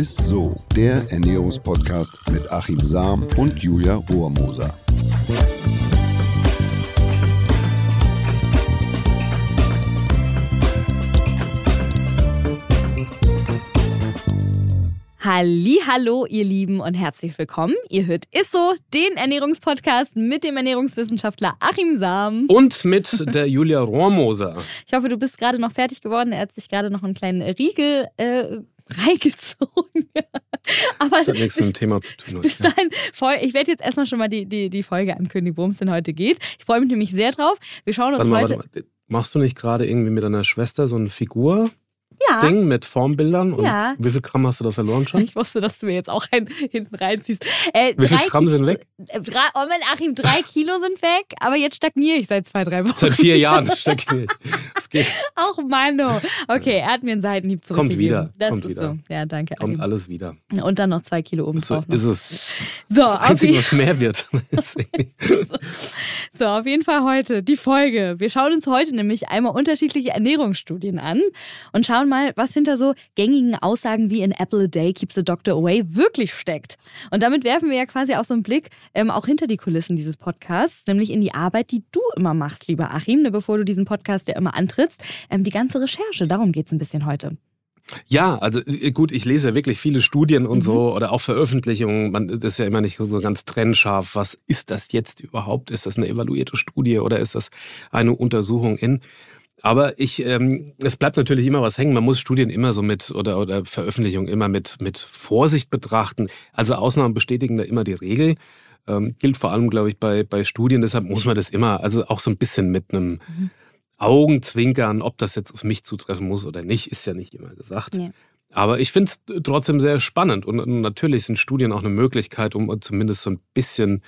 ist so, der Ernährungspodcast mit Achim Sam und Julia Rohrmoser. Hallo, ihr Lieben und herzlich willkommen. Ihr hört Isso, den Ernährungspodcast mit dem Ernährungswissenschaftler Achim Sam. Und mit der Julia Rohrmoser. Ich hoffe, du bist gerade noch fertig geworden. Er hat sich gerade noch einen kleinen Riegel äh, reingezogen. Aber das hat nichts mit dem Thema zu tun. Bis dahin, ich werde jetzt erstmal schon mal die, die, die Folge ankündigen, worum es denn heute geht. Ich freue mich nämlich sehr drauf. Wir schauen uns warte heute. Mal, warte mal. Machst du nicht gerade irgendwie mit deiner Schwester so eine Figur? Ja. Ding mit Formbildern. Und Ja. wie viel Gramm hast du da verloren schon? Ich wusste, dass du mir jetzt auch einen hinten reinziehst. Äh, Wie viel Gramm sind weg? Äh, Drei, oh mein Achim, drei Kilo sind weg, aber jetzt stagniere ich seit zwei, drei Wochen. Seit vier Jahren steckt nicht. Es geht, Ach, Mano. Okay, er hat mir einen Seitenhieb Kommt zurückgegeben. wieder, Das kommt ist wieder. so. Ja, danke. kommt Achim. alles wieder. Und dann noch zwei Kilo oben So drauf. ist es. So, Das Einzige, was mehr wird. so, auf jeden Fall heute die Folge. Wir schauen uns heute nämlich einmal unterschiedliche Ernährungsstudien an und schauen mal, was hinter so gängigen Aussagen wie in Apple a Day keeps the doctor away wirklich steckt. Und damit werfen wir ja quasi auch so einen Blick ähm, auch hinter die Kulissen dieses Podcasts, nämlich in die Arbeit, die du immer machst, lieber Achim, ne, bevor du diesen Podcast ja immer antrittst. Ähm, die ganze Recherche, darum geht es ein bisschen heute. Ja, also äh, gut, ich lese ja wirklich viele Studien und Mhm. so oder auch Veröffentlichungen. Man das ist ja immer nicht so ganz trennscharf. Was ist das jetzt überhaupt? Ist das eine evaluierte Studie oder ist das eine Untersuchung in? Aber ich, ähm, es bleibt natürlich immer was hängen. Man muss Studien immer so mit oder oder Veröffentlichungen immer mit mit Vorsicht betrachten. Also Ausnahmen bestätigen da immer die Regel. Ähm, gilt vor allem, glaube ich, bei bei Studien. Deshalb muss man das immer, also auch so ein bisschen mit einem Mhm. Augenzwinkern, ob das jetzt auf mich zutreffen muss oder nicht, ist ja nicht immer gesagt. Ja. Aber ich finde es trotzdem sehr spannend. Und natürlich sind Studien auch eine Möglichkeit, um zumindest so ein bisschen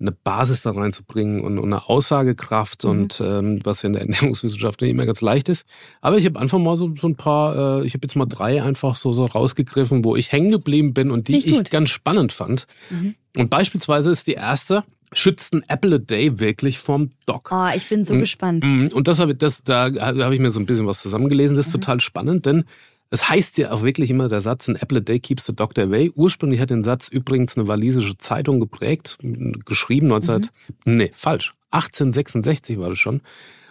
eine Basis da reinzubringen und, und eine Aussagekraft Mhm. und ähm, was in der Ernährungswissenschaft nicht immer ganz leicht ist. Aber ich habe einfach mal so, so ein paar, äh, ich habe jetzt mal drei einfach so, so rausgegriffen, wo ich hängen geblieben bin und die ich ganz spannend fand. Mhm. Und beispielsweise ist die erste, schützt ein Apple a Day wirklich vom Doc? Oh, ich bin so Mhm. gespannt. Mhm, Und das habe ich, das, da habe ich mir so ein bisschen was zusammengelesen. Das ist Mhm. total spannend, denn es heißt ja auch wirklich immer der Satz, an Apple a day keeps the doctor away. Ursprünglich hat den Satz übrigens eine walisische Zeitung geprägt, geschrieben 19, Mhm. nee, falsch, 1866 war das schon.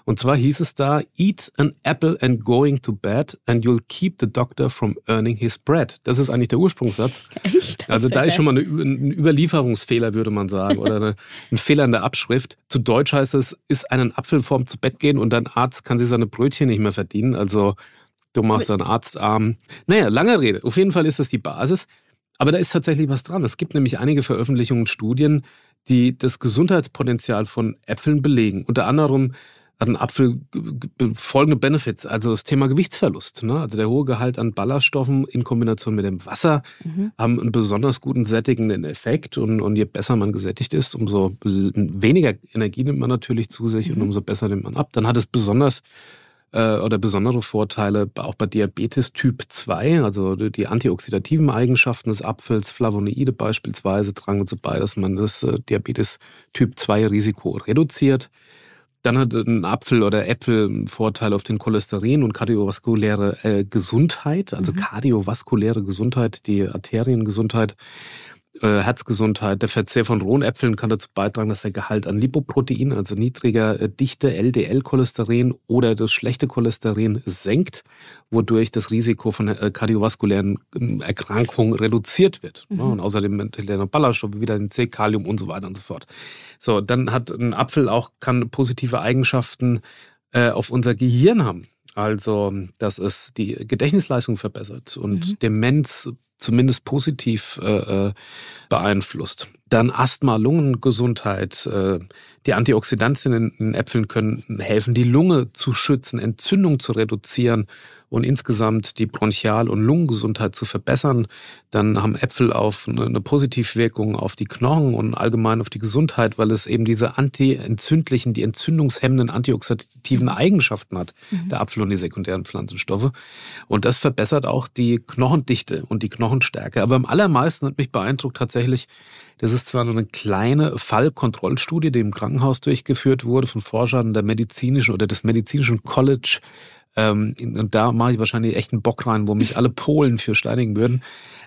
Und zwar hieß es da, eat an apple and going to bed and you'll keep the doctor from earning his bread. Das ist eigentlich der Ursprungssatz. Echt? Also da ist schon mal eine, ein Überlieferungsfehler, würde man sagen, oder eine, ein Fehler in der Abschrift. Zu Deutsch heißt es, ist einen Apfel vorm zu Bett gehen und dein Arzt kann sich seine Brötchen nicht mehr verdienen. Also du machst einen Arztarm. Naja, lange Rede. Auf jeden Fall ist das die Basis. Aber da ist tatsächlich was dran. Es gibt nämlich einige Veröffentlichungen und Studien, die das Gesundheitspotenzial von Äpfeln belegen. Unter anderem hat ein Apfel folgende Benefits, also das Thema Gewichtsverlust. Ne? Also der hohe Gehalt an Ballaststoffen in Kombination mit dem Wasser Mhm. haben einen besonders guten sättigenden Effekt und, und je besser man gesättigt ist, umso weniger Energie nimmt man natürlich zu sich und Mhm. umso besser nimmt man ab. Dann hat es besonders äh, oder besondere Vorteile auch bei Diabetes Typ 2, also die antioxidativen Eigenschaften des Apfels, Flavonoide beispielsweise, tragen dazu bei, dass man das äh, Diabetes Typ 2 Risiko reduziert. Dann hat ein Apfel oder Äpfel einen Vorteil auf den Cholesterin und kardiovaskuläre äh, Gesundheit, also kardiovaskuläre Gesundheit, die Arteriengesundheit, äh, Herzgesundheit. Der Verzehr von rohen Äpfeln kann dazu beitragen, dass der Gehalt an Lipoprotein, also niedriger äh, Dichte LDL-Cholesterin oder das schlechte Cholesterin senkt, wodurch das Risiko von äh, kardiovaskulären ähm, Erkrankungen reduziert wird. Mhm. Und außerdem enthält noch Ballaststoffe, Vitamin C, Kalium und so weiter und so fort. So, dann hat ein Apfel auch kann positive Eigenschaften auf unser Gehirn haben. Also, dass es die Gedächtnisleistung verbessert und Mhm. Demenz zumindest positiv äh, äh, beeinflusst. Dann Asthma, Lungengesundheit. Äh, die Antioxidantien in, Äpfeln können helfen, die Lunge zu schützen, Entzündung zu reduzieren und insgesamt die Bronchial- und Lungengesundheit zu verbessern. Dann haben Äpfel auf eine, eine Positivwirkung auf die Knochen und allgemein auf die Gesundheit, weil es eben diese anti-entzündlichen, die entzündungshemmenden antioxidativen Eigenschaften hat, der Apfel und die sekundären Pflanzenstoffe. Und das verbessert auch die Knochendichte und die Knochenstärke. Aber am allermeisten hat mich beeindruckt tatsächlich, das ist zwar nur eine kleine Fallkontrollstudie, die im Krankenhaus durchgeführt wurde von Forschern der medizinischen oder des medizinischen College ähm, und da mache ich wahrscheinlich echt einen Bock rein, wo mich alle Polen für steinigen würden.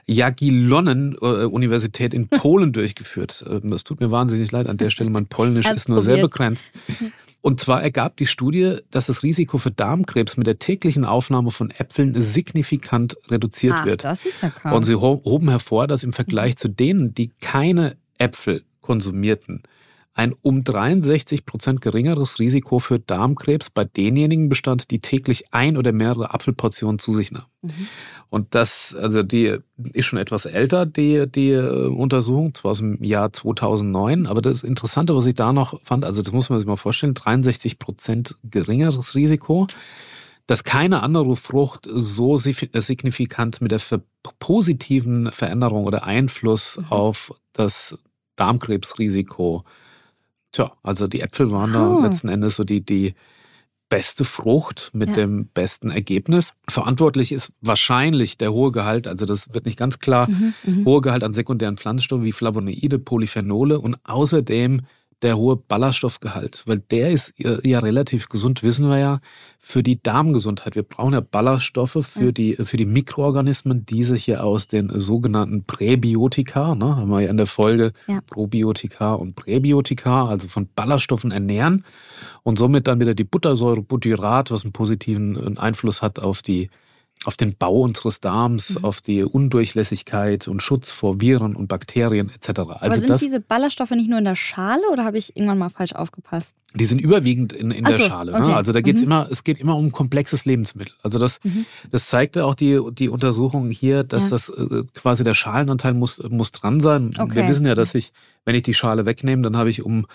Jagiellonen-Universität in Polen durchgeführt. Ähm, das tut mir wahnsinnig leid an der Stelle. Mein Polnisch ist nur sehr begrenzt. Und zwar ergab die Studie, dass das Risiko für Darmkrebs mit der täglichen Aufnahme von Äpfeln signifikant reduziert Ach, wird. das ist ja kaum. Und sie hoben hervor, dass im Vergleich zu denen, die keine Äpfel konsumierten, ein um 63 Prozent geringeres Risiko für Darmkrebs bei denjenigen bestand, die täglich ein oder mehrere Apfelportionen zu sich nahmen. Mhm. Und das, also die ist schon etwas älter, die, die äh, Untersuchung, zwar aus dem Jahr 2009, aber das Interessante, was ich da noch fand, also das muss man sich mal vorstellen, 63 Prozent geringeres Risiko dass keine andere Frucht so signifikant mit der positiven Veränderung oder Einfluss mhm. auf das Darmkrebsrisiko Tja, also die Äpfel waren oh. da letzten Endes so die, die beste Frucht mit ja. dem besten Ergebnis. Verantwortlich ist wahrscheinlich der hohe Gehalt, also das wird nicht ganz klar, mhm, mhm. hohe Gehalt an sekundären Pflanzenstoffen wie Flavonoide, Polyphenole und außerdem der hohe Ballaststoffgehalt, weil der ist ja relativ gesund, wissen wir ja, für die Darmgesundheit. Wir brauchen ja Ballaststoffe für, ja. die, für die Mikroorganismen, die sich ja aus den sogenannten Präbiotika, ne, haben wir ja in der Folge ja. Probiotika und Präbiotika, also von Ballaststoffen ernähren und somit dann wieder die Buttersäure, Butyrat, was einen positiven Einfluss hat auf die auf den Bau unseres Darms, mhm. auf die Undurchlässigkeit und Schutz vor Viren und Bakterien etc. Also Aber sind diese Ballaststoffe nicht nur in der Schale oder habe ich irgendwann mal falsch aufgepasst? Die sind überwiegend in, in der so, Schale. Ne? Also da geht's mhm. immer, es geht immer um komplexes Lebensmittel. Also das, mhm. das zeigte auch die, die Untersuchung hier, dass ja. das äh, quasi der Schalenanteil muss, muss dran sein. Okay. Wir wissen ja, dass ich, wenn ich die Schale wegnehme, dann habe ich um,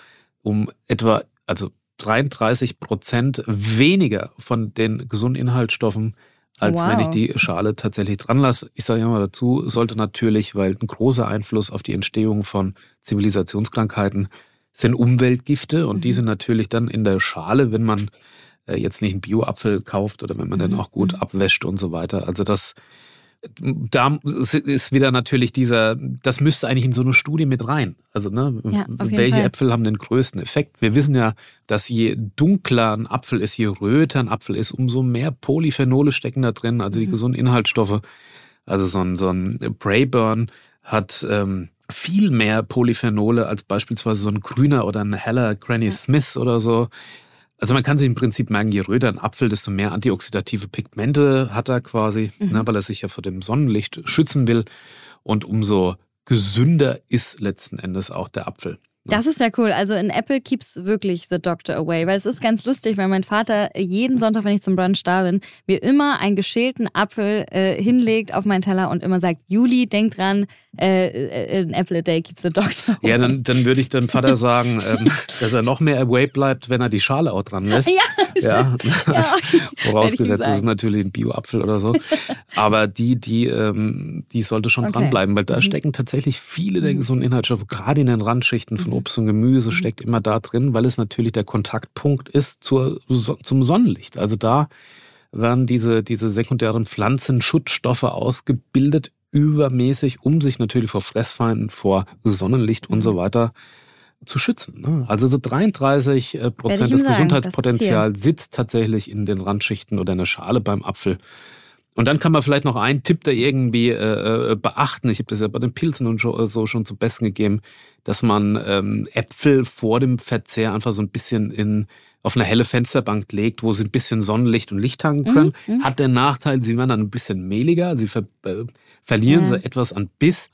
um etwa, also 33 Prozent weniger von den gesunden Inhaltsstoffen als wow. wenn ich die Schale tatsächlich dran lasse. Ich sage immer dazu, sollte natürlich, weil ein großer Einfluss auf die Entstehung von Zivilisationskrankheiten sind Umweltgifte und mhm. die sind natürlich dann in der Schale, wenn man äh, jetzt nicht einen Bio-Apfel kauft oder wenn man mhm. den auch gut mhm. abwäscht und so weiter. Also das da ist wieder natürlich dieser, das müsste eigentlich in so eine Studie mit rein. Also, ne, ja, welche Fall. Äpfel haben den größten Effekt? Wir wissen ja, dass je dunkler ein Apfel ist, je röter ein Apfel ist, umso mehr Polyphenole stecken da drin, also die mhm. gesunden Inhaltsstoffe. Also so ein, so ein Brayburn hat ähm, viel mehr Polyphenole als beispielsweise so ein grüner oder ein heller Granny Smith oder so. Also man kann sich im Prinzip merken, je röter ein Apfel, desto mehr antioxidative Pigmente hat er quasi, mhm. ne, weil er sich ja vor dem Sonnenlicht schützen will. Und umso gesünder ist letzten Endes auch der Apfel. Das ist ja cool. Also in Apple keeps wirklich the doctor away. Weil es ist ganz lustig, weil mein Vater jeden Sonntag, wenn ich zum Brunch da bin, mir immer einen geschälten Apfel äh, hinlegt auf meinen Teller und immer sagt, Juli, denk dran, äh, äh, an apple a day keeps the doctor away. Ja, dann, dann würde ich dem Vater sagen, ähm, dass er noch mehr away bleibt, wenn er die Schale auch dran lässt. Ja, ja. ja. Vorausgesetzt, es ist natürlich ein Bio-Apfel oder so. Aber die, die, ähm, die sollte schon okay. dranbleiben, weil da mhm. stecken tatsächlich viele der mhm. gesunden Inhaltsstoffe, gerade in den Randschichten von Obst und Gemüse, mhm. steckt immer da drin, weil es natürlich der Kontaktpunkt ist zur, zum Sonnenlicht. Also da werden diese, diese sekundären Pflanzenschutzstoffe ausgebildet, übermäßig, um sich natürlich vor Fressfeinden, vor Sonnenlicht und so mhm. weiter zu schützen. Ne? Also so 33 äh, Prozent des Gesundheitspotenzials sitzt tatsächlich in den Randschichten oder in der Schale beim Apfel. Und dann kann man vielleicht noch einen Tipp da irgendwie äh, äh beachten. Ich habe das ja bei den Pilzen und so schon zum Besten gegeben, dass man ähm, Äpfel vor dem Verzehr einfach so ein bisschen in auf eine helle Fensterbank legt, wo sie ein bisschen Sonnenlicht und Licht tanken können. Mhm, mhm. Hat den Nachteil, sie werden dann ein bisschen mehliger, sie ver äh, verlieren ja. so etwas an Biss.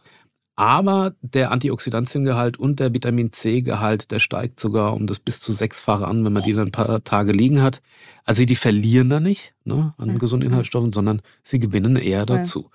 Aber der Antioxidantiengehalt und der Vitamin C-Gehalt, der steigt sogar um das bis zu sechsfache an, wenn man die dann ein paar Tage liegen hat. Also die verlieren da nicht ne, an gesunden Inhaltsstoffen, sondern sie gewinnen eher dazu.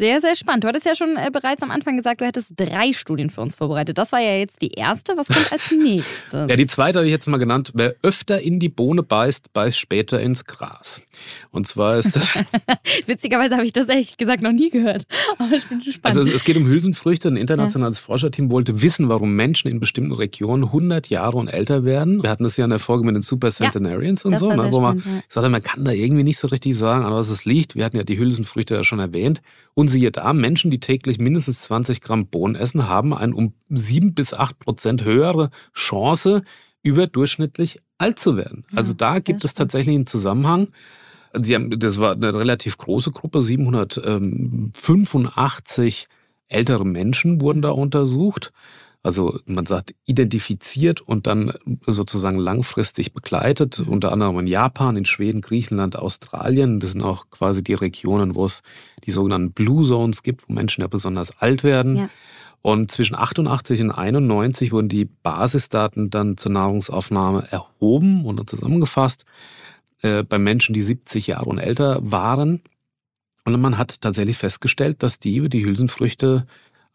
Sehr, sehr spannend. Du hattest ja schon äh, bereits am Anfang gesagt, du hättest drei Studien für uns vorbereitet. Das war ja jetzt die erste. Was kommt als nächstes? ja, die zweite habe ich jetzt mal genannt. Wer öfter in die Bohne beißt, beißt später ins Gras. Und zwar ist das. Witzigerweise habe ich das ehrlich gesagt noch nie gehört. Aber ich bin gespannt. Also es geht um Hülsenfrüchte. Ein internationales ja. Forscherteam wollte wissen, warum Menschen in bestimmten Regionen 100 Jahre und älter werden. Wir hatten das ja in der Folge mit den Super Centenarians ja, und so, ne, wo man ja. sagte, man kann da irgendwie nicht so richtig sagen, an was es liegt. Wir hatten ja die Hülsenfrüchte ja schon erwähnt. Und siehe da, Menschen, die täglich mindestens 20 Gramm Bohnen essen, haben eine um 7 bis 8 Prozent höhere Chance, überdurchschnittlich alt zu werden. Ja, also da gibt es tatsächlich einen Zusammenhang. Sie haben, das war eine relativ große Gruppe, 785 ältere Menschen wurden da untersucht. Also man sagt identifiziert und dann sozusagen langfristig begleitet, mhm. unter anderem in Japan, in Schweden, Griechenland, Australien. Das sind auch quasi die Regionen, wo es die sogenannten Blue Zones gibt, wo Menschen ja besonders alt werden. Ja. Und zwischen 88 und 91 wurden die Basisdaten dann zur Nahrungsaufnahme erhoben und zusammengefasst äh, bei Menschen, die 70 Jahre und älter waren. Und man hat tatsächlich festgestellt, dass die, die Hülsenfrüchte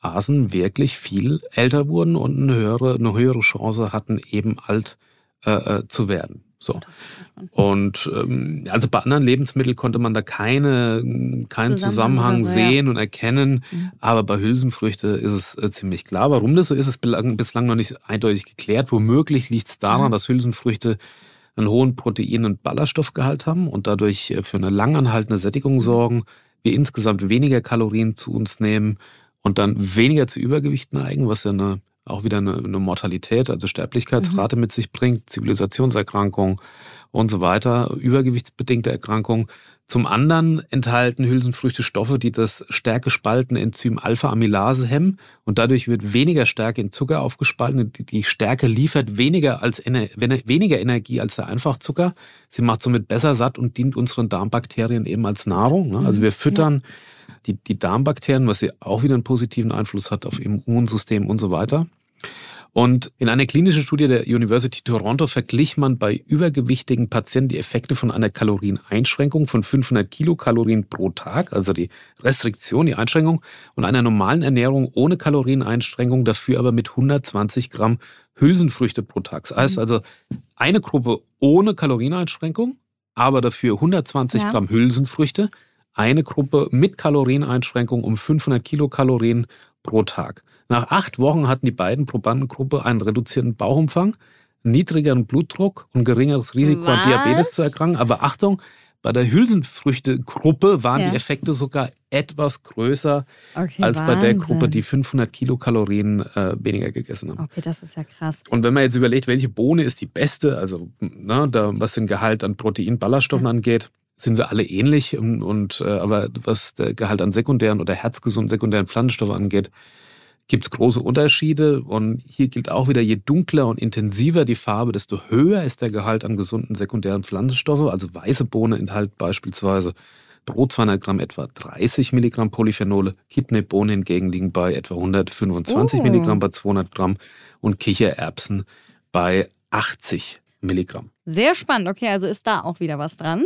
aßen, wirklich viel älter wurden und eine höhere, eine höhere Chance hatten, eben alt äh, äh zu werden. So. Und ähm, also bei anderen Lebensmitteln konnte man da keine, keinen Zusammenhang, Zusammenhang so, sehen ja. und erkennen. Mhm. Aber bei Hülsenfrüchte ist es äh, ziemlich klar. Warum das so ist, ist bislang noch nicht eindeutig geklärt. Womöglich liegt es daran, mhm. dass Hülsenfrüchte einen hohen Protein- und Ballaststoffgehalt haben und dadurch äh, für eine langanhaltende Sättigung mhm. sorgen, wir insgesamt weniger Kalorien zu uns nehmen und dann weniger zu Übergewicht neigen, was ja eine auch wieder eine, eine Mortalität, also Sterblichkeitsrate mhm. mit sich bringt, Zivilisationserkrankungen und so weiter, übergewichtsbedingte Erkrankungen. Zum anderen enthalten Hülsenfrüchte Stoffe, die das stärke spaltende Enzym Alpha-Amylase hemmen und dadurch wird weniger Stärke in Zucker aufgespalten. Die Stärke liefert weniger, als, weniger Energie als der Einfachzucker. Sie macht somit besser satt und dient unseren Darmbakterien eben als Nahrung. Ne? Also wir füttern ja die, die Darmbakterien, was ja auch wieder einen positiven Einfluss hat auf im Immunsystem und so weiter. Und in einer klinischen Studie der University Toronto verglich man bei übergewichtigen Patienten die Effekte von einer Kalorieneinschränkung von 500 Kilokalorien pro Tag, also die Restriktion, die Einschränkung, und einer normalen Ernährung ohne Kalorieneinschränkung, dafür aber mit 120 Gramm Hülsenfrüchte pro Tag. Das heißt also eine Gruppe ohne Kalorieneinschränkung, aber dafür 120 ja. Gramm Hülsenfrüchte, eine Gruppe mit Kalorieneinschränkung um 500 Kilokalorien pro Tag. Nach acht Wochen hatten die beiden Probandengruppe einen reduzierten Bauchumfang, niedrigeren Blutdruck und geringeres Risiko Was? an Diabetes zu erkranken. Aber Achtung, bei der Hülsenfrüchte-Gruppe waren ja. die Effekte sogar etwas größer okay, als Wahnsinn. bei der Gruppe, die 500 Kilokalorien äh, weniger gegessen haben. Okay, das ist ja krass. Und wenn man jetzt überlegt, welche Bohne ist die beste, also ne, da, was den Gehalt an Protein, Ballaststoffen ja. angeht, sind sie alle ähnlich und, und äh, aber was der Gehalt an sekundären oder herzgesunden sekundären Pflanzenstoffen angeht, gibt es große Unterschiede. Und hier gilt auch wieder, je dunkler und intensiver die Farbe, desto höher ist der Gehalt an gesunden sekundären Pflanzenstoffen. Also weiße Bohne enthält beispielsweise pro 200 Gramm etwa 30 Milligramm Polyphenole. Kidneybohnen hingegen liegen bei etwa 125 oh. Milligramm bei 200 Gramm und Kichererbsen bei 80 Milligramm. Sehr spannend. Okay, also ist da auch wieder was dran.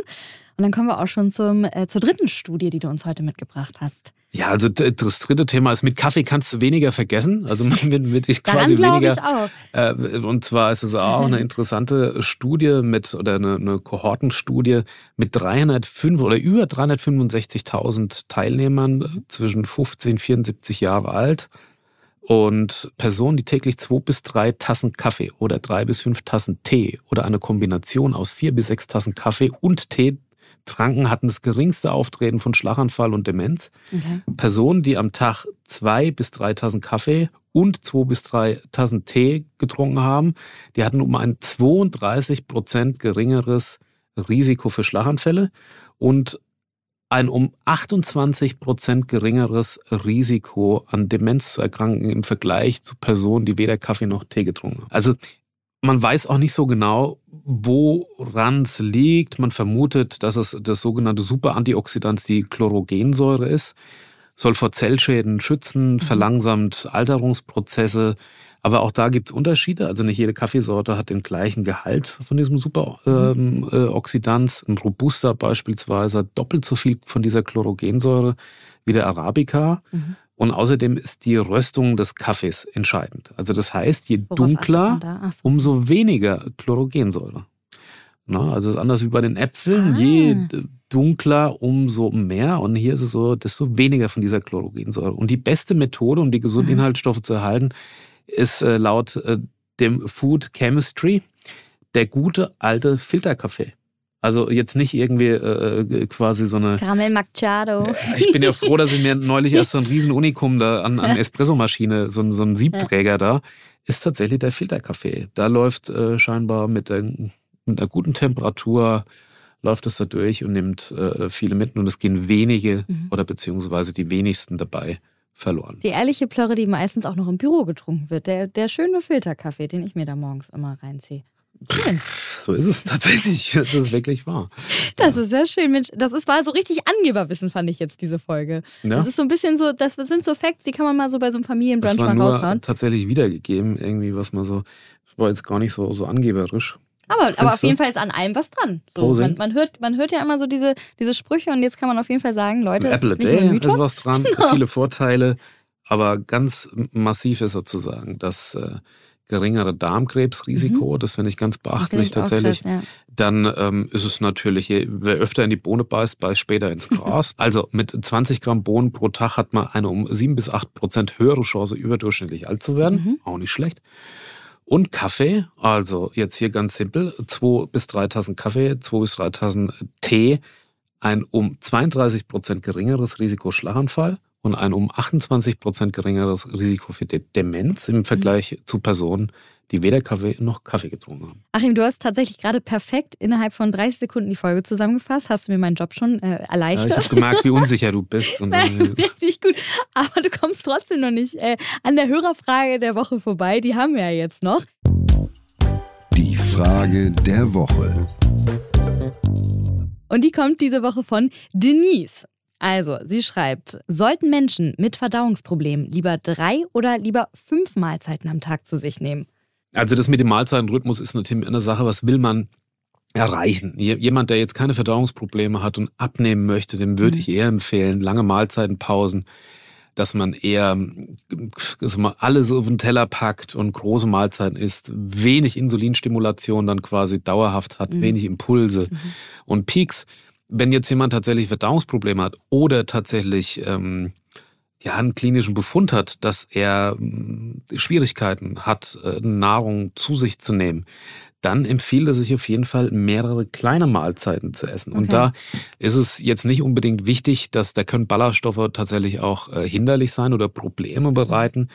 Und dann kommen wir auch schon zum, äh, zur dritten Studie, die du uns heute mitgebracht hast. Ja, also das dritte Thema ist, mit Kaffee kannst du weniger vergessen. Also mit, mit ich quasi weniger. Ich auch. Äh, und zwar ist es auch eine interessante Studie mit oder eine, eine Kohortenstudie mit 305 oder über 365.000 Teilnehmern mhm. zwischen 15 und 74 Jahre alt und Personen, die täglich zwei bis drei Tassen Kaffee oder drei bis fünf Tassen Tee oder eine Kombination aus vier bis sechs Tassen Kaffee und Tee tranken, hatten das geringste Auftreten von Schlaganfall und Demenz. Okay. Personen, die am Tag zwei bis drei Tassen Kaffee und zwei bis drei Tassen Tee getrunken haben, die hatten um ein 32 Prozent geringeres Risiko für Schlaganfälle und ein um 28 Prozent geringeres Risiko an Demenz zu erkranken im Vergleich zu Personen, die weder Kaffee noch Tee getrunken haben. Also man weiß auch nicht so genau, woran es liegt. Man vermutet, dass es das sogenannte Superantioxidant, die Chlorogensäure ist. Soll vor Zellschäden schützen, mhm. verlangsamt Alterungsprozesse. Aber auch da gibt es Unterschiede. Also nicht jede Kaffeesorte hat den gleichen Gehalt von diesem Superoxidans. Ähm, äh, Ein Robusta beispielsweise hat doppelt so viel von dieser Chlorogensäure wie der Arabica. Mhm. Und außerdem ist die Röstung des Kaffees entscheidend. Also das heißt, je Worauf dunkler, so. umso weniger Chlorogensäure. Na, also es ist anders wie bei den Äpfeln. Ah. Je dunkler, umso mehr. Und hier ist es so, desto weniger von dieser Chlorogensäure. Und die beste Methode, um die gesunden mhm. Inhaltsstoffe zu erhalten, ist äh, laut äh, dem Food Chemistry der gute alte Filterkaffee. Also jetzt nicht irgendwie äh, quasi so eine. Karamell Macchiato. Ich bin ja froh, dass ich mir neulich erst so ein riesen Unikum da an, an Espressomaschine, so, so ein Siebträger da, ist tatsächlich der Filterkaffee. Da läuft äh, scheinbar mit, der, mit einer guten Temperatur läuft es da durch und nimmt äh, viele mit und es gehen wenige mhm. oder beziehungsweise die wenigsten dabei verloren. Die ehrliche Plörre, die meistens auch noch im Büro getrunken wird. Der, der schöne Filterkaffee, den ich mir da morgens immer reinziehe. Schön. So ist es tatsächlich. Das ist wirklich wahr. Das ja. ist sehr schön, Mensch. Das ist, war so richtig Angeberwissen, fand ich jetzt, diese Folge. Ja. Das ist so ein bisschen so, das sind so Facts, die kann man mal so bei so einem Familienbrunch das war mal nur raushauen. tatsächlich wiedergegeben, irgendwie, was man so, war jetzt gar nicht so, so angeberisch. Aber, aber auf jeden Fall ist an allem was dran. So, man, man, hört, man hört ja immer so diese, diese Sprüche und jetzt kann man auf jeden Fall sagen, Leute, Apple ist a Day ist was dran, genau. viele Vorteile, aber ganz massiv ist sozusagen das äh, geringere Darmkrebsrisiko, mhm. das finde ich ganz beachtlich tatsächlich. Krass, ja. Dann ähm, ist es natürlich, wer öfter in die Bohne beißt, beißt später ins Gras. also mit 20 Gramm Bohnen pro Tag hat man eine um 7 bis 8 Prozent höhere Chance, überdurchschnittlich alt zu werden. Mhm. Auch nicht schlecht. Und Kaffee, also jetzt hier ganz simpel, zwei bis drei Tassen Kaffee, zwei bis drei Tassen Tee, ein um 32 Prozent geringeres Risiko Schlaganfall und ein um 28 Prozent geringeres Risiko für Demenz im Vergleich mhm. zu Personen, die weder Kaffee noch Kaffee getrunken haben. Achim, du hast tatsächlich gerade perfekt innerhalb von 30 Sekunden die Folge zusammengefasst. Hast du mir meinen Job schon äh, erleichtert? Ja, ich habe gemerkt, wie unsicher du bist. Nein, richtig gut. Aber du kommst trotzdem noch nicht äh, an der Hörerfrage der Woche vorbei. Die haben wir ja jetzt noch. Die Frage der Woche. Und die kommt diese Woche von Denise. Also, sie schreibt, sollten Menschen mit Verdauungsproblemen lieber drei oder lieber fünf Mahlzeiten am Tag zu sich nehmen? Also das mit dem Mahlzeitenrhythmus ist natürlich eine Sache, was will man erreichen? Jemand, der jetzt keine Verdauungsprobleme hat und abnehmen möchte, dem würde mhm. ich eher empfehlen, lange Mahlzeitenpausen, dass man eher dass man alles auf den Teller packt und große Mahlzeiten isst, wenig Insulinstimulation dann quasi dauerhaft hat, mhm. wenig Impulse mhm. und Peaks. Wenn jetzt jemand tatsächlich Verdauungsprobleme hat oder tatsächlich ähm, ja, einen klinischen Befund hat, dass er hm, Schwierigkeiten hat, äh, Nahrung zu sich zu nehmen, dann empfiehlt es sich auf jeden Fall, mehrere kleine Mahlzeiten zu essen. Okay. Und da ist es jetzt nicht unbedingt wichtig, dass da können Ballaststoffe tatsächlich auch äh, hinderlich sein oder Probleme bereiten.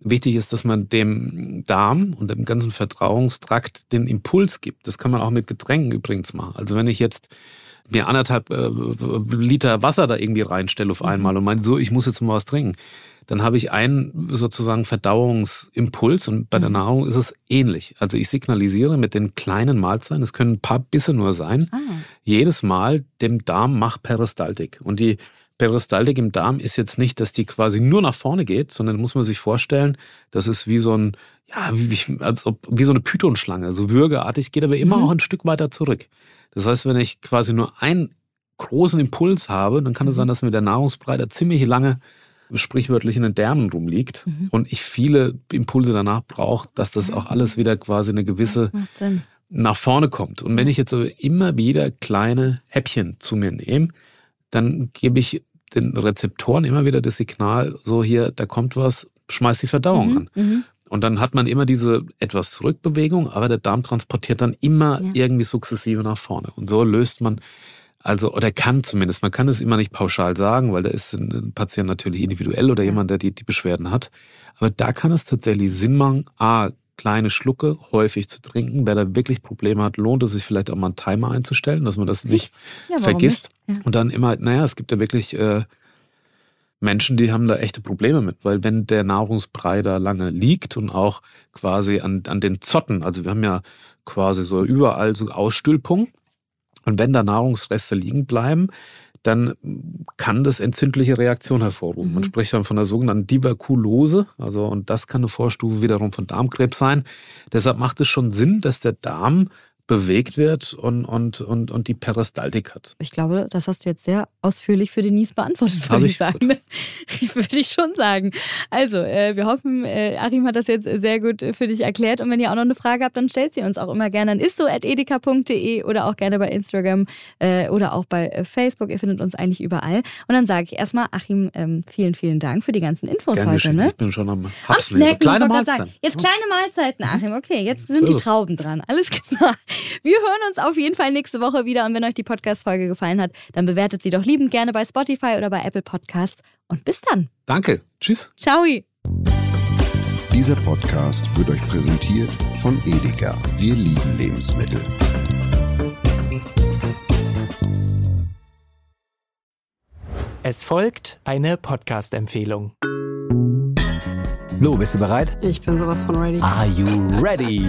Wichtig ist, dass man dem Darm und dem ganzen Verdauungstrakt den Impuls gibt. Das kann man auch mit Getränken übrigens machen. Also wenn ich jetzt mir anderthalb äh, Liter Wasser da irgendwie reinstelle auf einmal mhm. und meine, so, ich muss jetzt mal was trinken, dann habe ich einen sozusagen Verdauungsimpuls und bei der mhm. Nahrung ist es ähnlich. Also ich signalisiere mit den kleinen Mahlzeiten, es können ein paar Bisse nur sein, ah. jedes Mal dem Darm macht Peristaltik. Und die Peristaltik im Darm ist jetzt nicht, dass die quasi nur nach vorne geht, sondern muss man sich vorstellen, das ist wie so ein, ja, wie, als ob, wie so eine Pythonschlange, so würgeartig, geht aber immer mhm. auch ein Stück weiter zurück. Das heißt, wenn ich quasi nur einen großen Impuls habe, dann kann es mhm. sein, dass mir der Nahrungsbreite ziemlich lange sprichwörtlich in den Därmen rumliegt mhm. und ich viele Impulse danach brauche, dass das auch alles wieder quasi eine gewisse nach vorne kommt. Und wenn ich jetzt immer wieder kleine Häppchen zu mir nehme, dann gebe ich den Rezeptoren immer wieder das Signal, so hier, da kommt was, schmeiß die Verdauung mhm. an. Und dann hat man immer diese etwas Zurückbewegung, aber der Darm transportiert dann immer ja. irgendwie sukzessive nach vorne. Und so löst man, also, oder kann zumindest, man kann es immer nicht pauschal sagen, weil da ist ein Patient natürlich individuell oder ja. jemand, der die, die Beschwerden hat. Aber da kann es tatsächlich Sinn machen, A, kleine Schlucke häufig zu trinken. Wer da wirklich Probleme hat, lohnt es sich vielleicht auch mal einen Timer einzustellen, dass man das nicht ja, vergisst. Nicht? Und dann immer, naja, es gibt ja wirklich äh, Menschen, die haben da echte Probleme mit, weil wenn der Nahrungsbrei da lange liegt und auch quasi an, an den Zotten, also wir haben ja quasi so überall so Ausstülpungen, und wenn da Nahrungsreste liegen bleiben, dann kann das entzündliche Reaktion hervorrufen. Mhm. Man spricht dann von der sogenannten Diverkulose, also und das kann eine Vorstufe wiederum von Darmkrebs sein. Deshalb macht es schon Sinn, dass der Darm bewegt wird und, und, und, und die Peristaltik hat. Ich glaube, das hast du jetzt sehr ausführlich für Denise beantwortet, würde ich, ich sagen. würde ich schon sagen. Also, äh, wir hoffen, äh, Achim hat das jetzt sehr gut für dich erklärt. Und wenn ihr auch noch eine Frage habt, dann stellt sie uns auch immer gerne an isto.edeka.de oder auch gerne bei Instagram äh, oder auch bei äh, Facebook. Ihr findet uns eigentlich überall. Und dann sage ich erstmal, Achim, ähm, vielen, vielen Dank für die ganzen Infos Gerne heute. Ne? Ich bin schon am, am Snacken. Kleine Mahlzeiten. Jetzt kleine Mahlzeiten, Achim. Okay, jetzt sind so die Trauben dran. Alles klar. Wir hören uns auf jeden Fall nächste Woche wieder und wenn euch die Podcast-Folge gefallen hat, dann bewertet sie doch liebend gerne bei Spotify oder bei Apple Podcasts. Und bis dann. Danke. Tschüss. Ciao. Dieser Podcast wird euch präsentiert von Edeka. Wir lieben Lebensmittel. Es folgt eine Podcast-Empfehlung. Lou, bist du bereit? Ich bin sowas von ready. Are you ready?